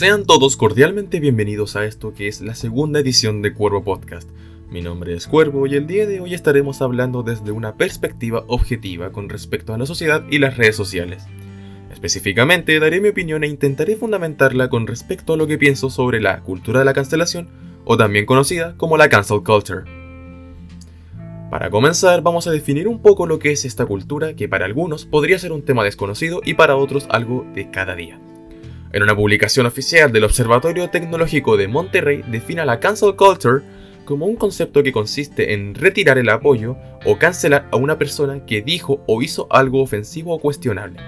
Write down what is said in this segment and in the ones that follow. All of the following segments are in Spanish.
Sean todos cordialmente bienvenidos a esto que es la segunda edición de Cuervo Podcast. Mi nombre es Cuervo y el día de hoy estaremos hablando desde una perspectiva objetiva con respecto a la sociedad y las redes sociales. Específicamente daré mi opinión e intentaré fundamentarla con respecto a lo que pienso sobre la cultura de la cancelación, o también conocida como la cancel culture. Para comenzar, vamos a definir un poco lo que es esta cultura que para algunos podría ser un tema desconocido y para otros algo de cada día. En una publicación oficial del Observatorio Tecnológico de Monterrey define la cancel culture como un concepto que consiste en retirar el apoyo o cancelar a una persona que dijo o hizo algo ofensivo o cuestionable.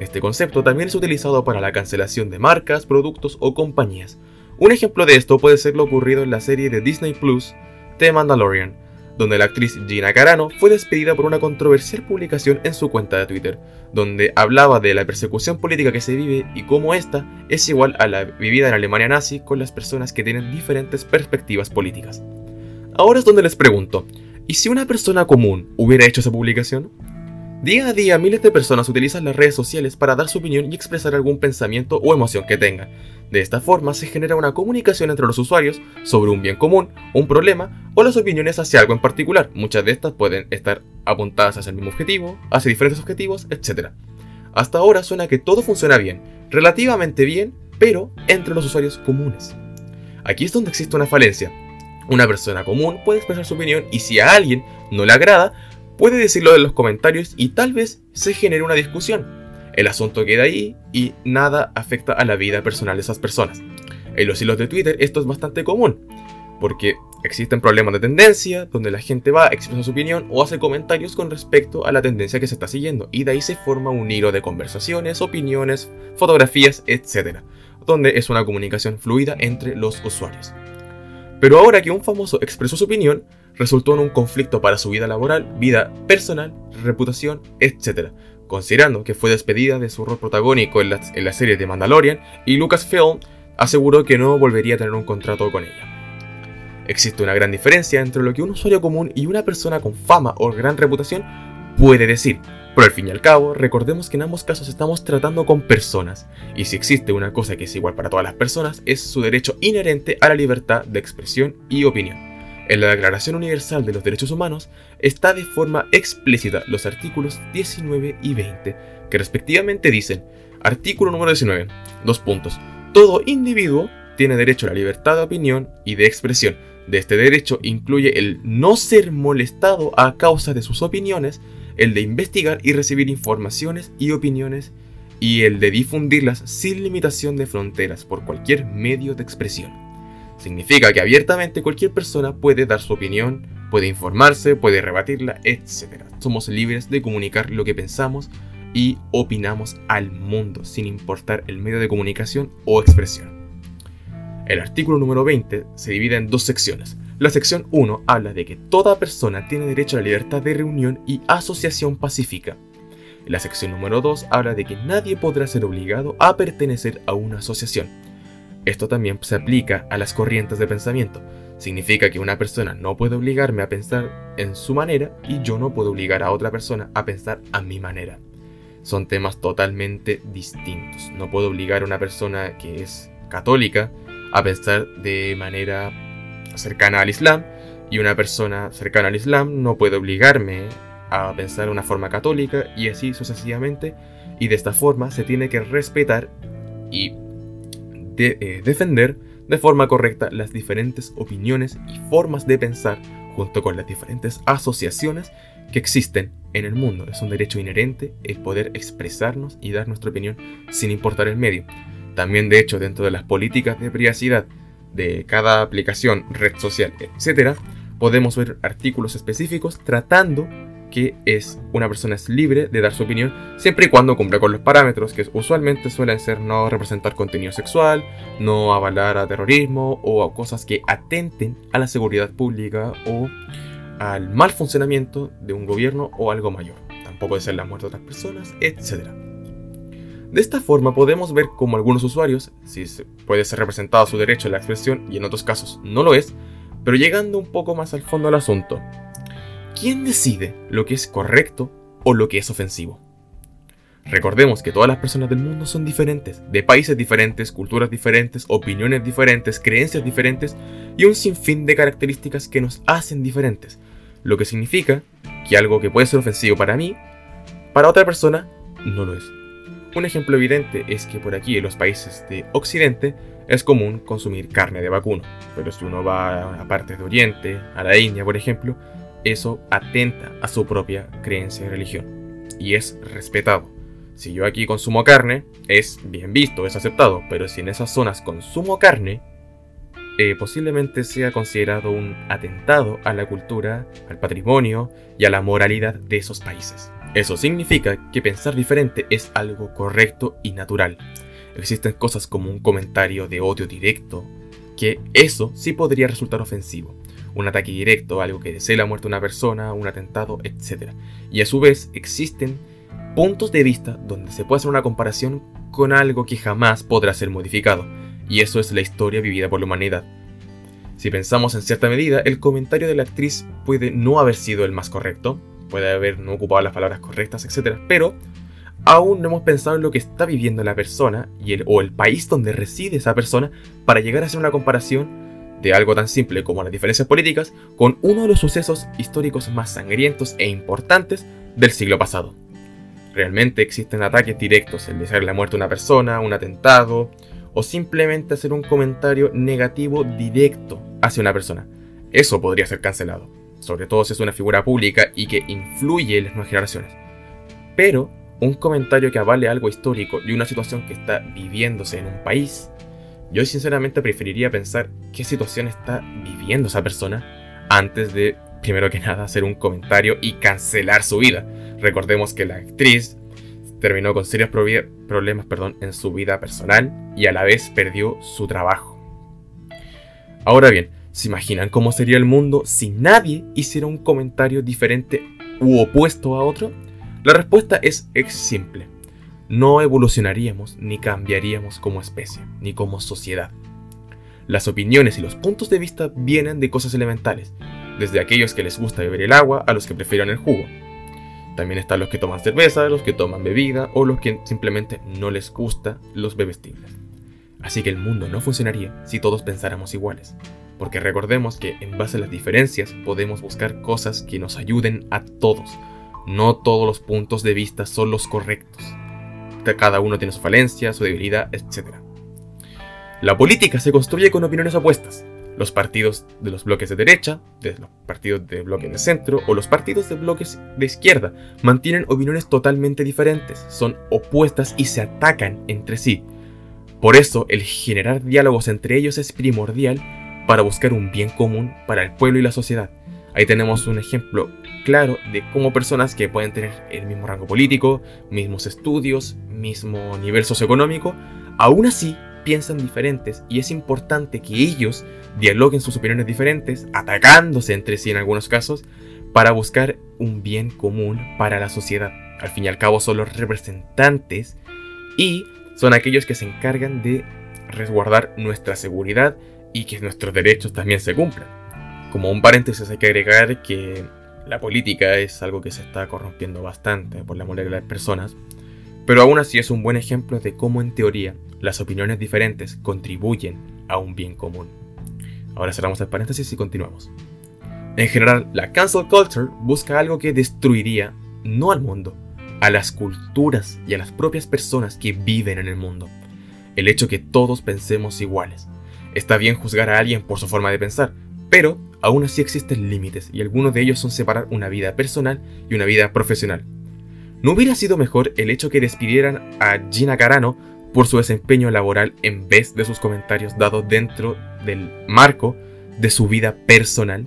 Este concepto también es utilizado para la cancelación de marcas, productos o compañías. Un ejemplo de esto puede ser lo ocurrido en la serie de Disney Plus, The Mandalorian, donde la actriz Gina Carano fue despedida por una controversial publicación en su cuenta de Twitter, donde hablaba de la persecución política que se vive y cómo esta es igual a la vivida en Alemania nazi con las personas que tienen diferentes perspectivas políticas. Ahora es donde les pregunto, ¿y si una persona común hubiera hecho esa publicación? Día a día miles de personas utilizan las redes sociales para dar su opinión y expresar algún pensamiento o emoción que tengan. De esta forma se genera una comunicación entre los usuarios sobre un bien común, un problema o las opiniones hacia algo en particular. Muchas de estas pueden estar apuntadas hacia el mismo objetivo, hacia diferentes objetivos, etc. Hasta ahora suena que todo funciona bien, relativamente bien, pero entre los usuarios comunes. Aquí es donde existe una falencia. Una persona común puede expresar su opinión y si a alguien no le agrada, puede decirlo en los comentarios y tal vez se genere una discusión. El asunto queda ahí y nada afecta a la vida personal de esas personas. En los hilos de Twitter esto es bastante común, porque existen problemas de tendencia, donde la gente va, expresa su opinión o hace comentarios con respecto a la tendencia que se está siguiendo, y de ahí se forma un hilo de conversaciones, opiniones, fotografías, etc., donde es una comunicación fluida entre los usuarios. Pero ahora que un famoso expresó su opinión, resultó en un conflicto para su vida laboral, vida personal, reputación, etc., considerando que fue despedida de su rol protagónico en la, serie de Mandalorian y Lucasfilm aseguró que no volvería a tener un contrato con ella. Existe una gran diferencia entre lo que un usuario común y una persona con fama o gran reputación puede decir, pero al fin y al cabo, recordemos que en ambos casos estamos tratando con personas, y si existe una cosa que es igual para todas las personas, es su derecho inherente a la libertad de expresión y opinión. En la Declaración Universal de los Derechos Humanos está de forma explícita los artículos 19 y 20, que respectivamente dicen, artículo número 19, dos puntos, todo individuo tiene derecho a la libertad de opinión y de expresión. De este derecho incluye el no ser molestado a causa de sus opiniones, el de investigar y recibir informaciones y opiniones, y el de difundirlas sin limitación de fronteras por cualquier medio de expresión. Significa que abiertamente cualquier persona puede dar su opinión, puede informarse, puede rebatirla, etc. Somos libres de comunicar lo que pensamos y opinamos al mundo, sin importar el medio de comunicación o expresión. El artículo número 20 se divide en dos secciones. La sección 1 habla de que toda persona tiene derecho a la libertad de reunión y asociación pacífica. La sección número 2 habla de que nadie podrá ser obligado a pertenecer a una asociación. Esto también se aplica a las corrientes de pensamiento. Significa que una persona no puede obligarme a pensar en su manera y yo no puedo obligar a otra persona a pensar a mi manera. Son temas totalmente distintos. No puedo obligar a una persona que es católica a pensar de manera cercana al Islam y una persona cercana al Islam no puede obligarme a pensar de una forma católica y así sucesivamente y de esta forma se tiene que respetar y de, eh, defender de forma correcta las diferentes opiniones y formas de pensar junto con las diferentes asociaciones que existen en el mundo. Es un derecho inherente el poder expresarnos y dar nuestra opinión sin importar el medio. También de hecho dentro de las políticas de privacidad de cada aplicación, red social, etc., podemos ver artículos específicos tratando que es una persona es libre de dar su opinión siempre y cuando cumpla con los parámetros que usualmente suelen ser no representar contenido sexual, no avalar a terrorismo o a cosas que atenten a la seguridad pública o al mal funcionamiento de un gobierno o algo mayor. Tampoco ser la muerte de otras personas, etc. De esta forma podemos ver cómo algunos usuarios, si puede ser representado su derecho a la expresión y en otros casos no lo es, pero llegando un poco más al fondo del asunto, ¿Quién decide lo que es correcto o lo que es ofensivo? Recordemos que todas las personas del mundo son diferentes, de países diferentes, culturas diferentes, opiniones diferentes, creencias diferentes y un sinfín de características que nos hacen diferentes, lo que significa que algo que puede ser ofensivo para mí, para otra persona no lo es. Un ejemplo evidente es que por aquí en los países de Occidente es común consumir carne de vacuno, pero si uno va a partes de Oriente, a la India por ejemplo, eso atenta a su propia creencia y religión, y es respetado. Si yo aquí consumo carne, es bien visto, es aceptado, pero si en esas zonas consumo carne, eh, posiblemente sea considerado un atentado a la cultura, al patrimonio y a la moralidad de esos países. Eso significa que pensar diferente es algo correcto y natural. Existen cosas como un comentario de odio directo, que eso sí podría resultar ofensivo. Un ataque directo, algo que desee la muerte de una persona, un atentado, etc. Y a su vez existen puntos de vista donde se puede hacer una comparación con algo que jamás podrá ser modificado. Y eso es la historia vivida por la humanidad. Si pensamos en cierta medida, el comentario de la actriz puede no haber sido el más correcto, puede haber no ocupado las palabras correctas, etc. Pero aún no hemos pensado en lo que está viviendo la persona y el, o el país donde reside esa persona para llegar a hacer una comparación de algo tan simple como las diferencias políticas con uno de los sucesos históricos más sangrientos e importantes del siglo pasado. Realmente existen ataques directos, el desear la muerte de una persona, un atentado, o simplemente hacer un comentario negativo directo hacia una persona. Eso podría ser cancelado sobre todo si es una figura pública y que influye en las nuevas generaciones. Pero un comentario que avale algo histórico y una situación que está viviéndose en un país, yo sinceramente preferiría pensar qué situación está viviendo esa persona antes de, primero que nada, hacer un comentario y cancelar su vida. Recordemos que la actriz terminó con serios problemas perdón, en su vida personal y a la vez perdió su trabajo. Ahora bien, ¿Se imaginan cómo sería el mundo si nadie hiciera un comentario diferente u opuesto a otro? La respuesta es, simple. No evolucionaríamos ni cambiaríamos como especie, ni como sociedad. Las opiniones y los puntos de vista vienen de cosas elementales, desde aquellos que les gusta beber el agua a los que prefieren el jugo. También están los que toman cerveza, los que toman bebida o los que simplemente no les gusta los bebestibles. Así que el mundo no funcionaría si todos pensáramos iguales porque recordemos que en base a las diferencias podemos buscar cosas que nos ayuden a todos. No todos los puntos de vista son los correctos. Cada uno tiene su falencia, su debilidad, etc. La política se construye con opiniones opuestas. Los partidos de los bloques de derecha, de los partidos de bloques de centro o los partidos de bloques de izquierda mantienen opiniones totalmente diferentes, son opuestas y se atacan entre sí. Por eso, el generar diálogos entre ellos es primordial para buscar un bien común para el pueblo y la sociedad. Ahí tenemos un ejemplo claro de cómo personas que pueden tener el mismo rango político, mismos estudios, mismo nivel socioeconómico, aún así piensan diferentes y es importante que ellos dialoguen sus opiniones diferentes, atacándose entre sí en algunos casos, para buscar un bien común para la sociedad. Al fin y al cabo son los representantes y son aquellos que se encargan de resguardar nuestra seguridad y que nuestros derechos también se cumplan. Como un paréntesis hay que agregar que la política es algo que se está corrompiendo bastante por la moral de las personas, pero aún así es un buen ejemplo de cómo en teoría las opiniones diferentes contribuyen a un bien común. Ahora cerramos el paréntesis y continuamos. En general, la cancel culture busca algo que destruiría no al mundo, a las culturas y a las propias personas que viven en el mundo. El hecho que todos pensemos iguales, Está bien juzgar a alguien por su forma de pensar, pero aún así existen límites y algunos de ellos son separar una vida personal y una vida profesional. ¿No hubiera sido mejor el hecho que despidieran a Gina Carano por su desempeño laboral en vez de sus comentarios dados dentro del marco de su vida personal?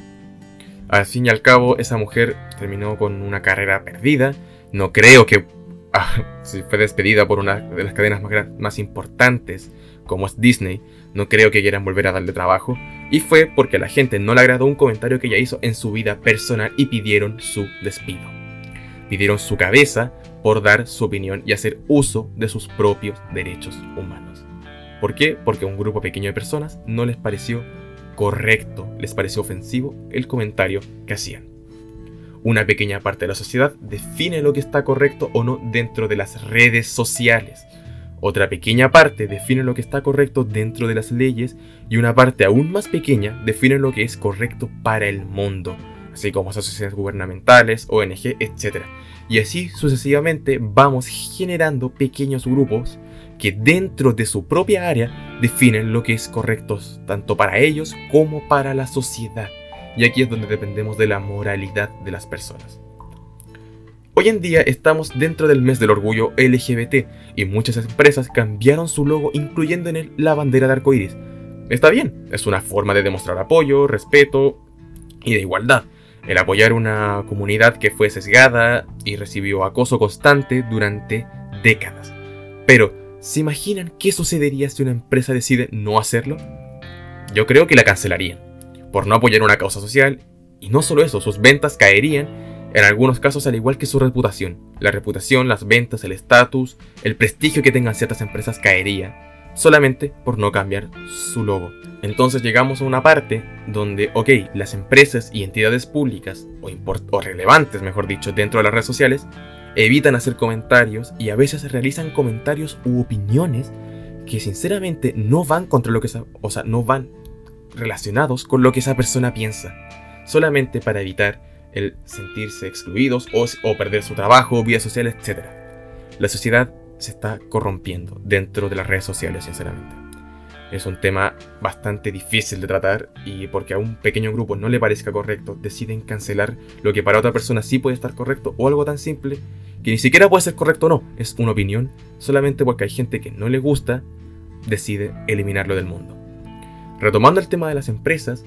Al fin y al cabo, esa mujer terminó con una carrera perdida. No creo que ah, si fue despedida por una de las cadenas más importantes como es Disney, no creo que quieran volver a darle trabajo, y fue porque a la gente no le agradó un comentario que ella hizo en su vida personal y pidieron su despido. Pidieron su cabeza por dar su opinión y hacer uso de sus propios derechos humanos. ¿Por qué? Porque a un grupo pequeño de personas no les pareció correcto, les pareció ofensivo el comentario que hacían. Una pequeña parte de la sociedad define lo que está correcto o no dentro de las redes sociales. Otra pequeña parte define lo que está correcto dentro de las leyes y una parte aún más pequeña define lo que es correcto para el mundo, así como asociaciones gubernamentales, ONG, etc. Y así sucesivamente vamos generando pequeños grupos que dentro de su propia área definen lo que es correcto tanto para ellos como para la sociedad. Y aquí es donde dependemos de la moralidad de las personas. Hoy en día estamos dentro del mes del orgullo LGBT y muchas empresas cambiaron su logo incluyendo en él la bandera de arcoíris. Está bien, es una forma de demostrar apoyo, respeto y de igualdad. El apoyar una comunidad que fue sesgada y recibió acoso constante durante décadas. Pero, ¿se imaginan qué sucedería si una empresa decide no hacerlo? Yo creo que la cancelarían, por no apoyar una causa social, y no solo eso, sus ventas caerían en algunos casos al igual que su reputación. La reputación, las ventas, el estatus, el prestigio que tengan ciertas empresas caería solamente por no cambiar su logo. Entonces llegamos a una parte donde, ok, las empresas y entidades públicas, o, relevantes mejor dicho, dentro de las redes sociales, evitan hacer comentarios y a veces realizan comentarios u opiniones que sinceramente no van contra lo que o sea, no van relacionados con lo que esa persona piensa, solamente para evitar el sentirse excluidos o, perder su trabajo, vida social, etc. La sociedad se está corrompiendo dentro de las redes sociales, sinceramente. Es un tema bastante difícil de tratar y porque a un pequeño grupo no le parezca correcto, deciden cancelar lo que para otra persona sí puede estar correcto o algo tan simple que ni siquiera puede ser correcto o no, es una opinión, solamente porque hay gente que no le gusta, decide eliminarlo del mundo. Retomando el tema de las empresas,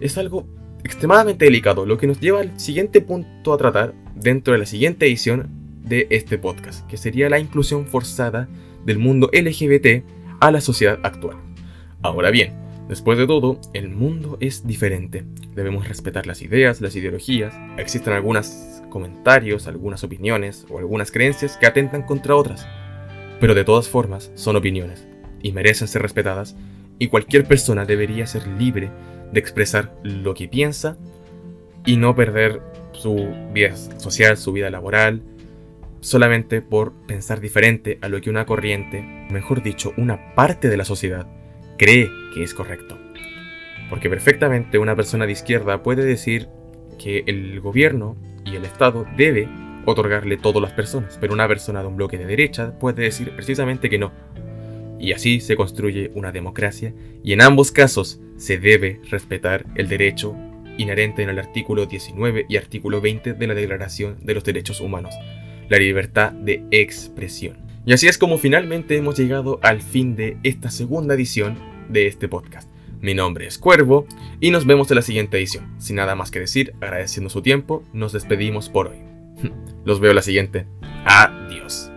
es algo extremadamente delicado, lo que nos lleva al siguiente punto a tratar dentro de la siguiente edición de este podcast, que sería la inclusión forzada del mundo LGBT a la sociedad actual. Ahora bien, después de todo, el mundo es diferente. Debemos respetar las ideas, las ideologías. Existen algunos comentarios, algunas opiniones o algunas creencias que atentan contra otras. Pero de todas formas, son opiniones y merecen ser respetadas y cualquier persona debería ser libre de expresar lo que piensa y no perder su vida social, su vida laboral, solamente por pensar diferente a lo que una corriente, mejor dicho, una parte de la sociedad, cree que es correcto. Porque perfectamente una persona de izquierda puede decir que el gobierno y el Estado debe otorgarle todo a las personas, pero una persona de un bloque de derecha puede decir precisamente que no, y así se construye una democracia y en ambos casos se debe respetar el derecho inherente en el artículo 19 y artículo 20 de la Declaración de los Derechos Humanos, la libertad de expresión. Y así es como finalmente hemos llegado al fin de esta segunda edición de este podcast. Mi nombre es Cuervo y nos vemos en la siguiente edición. Sin nada más que decir, agradeciendo su tiempo, nos despedimos por hoy. Los veo la siguiente. Adiós.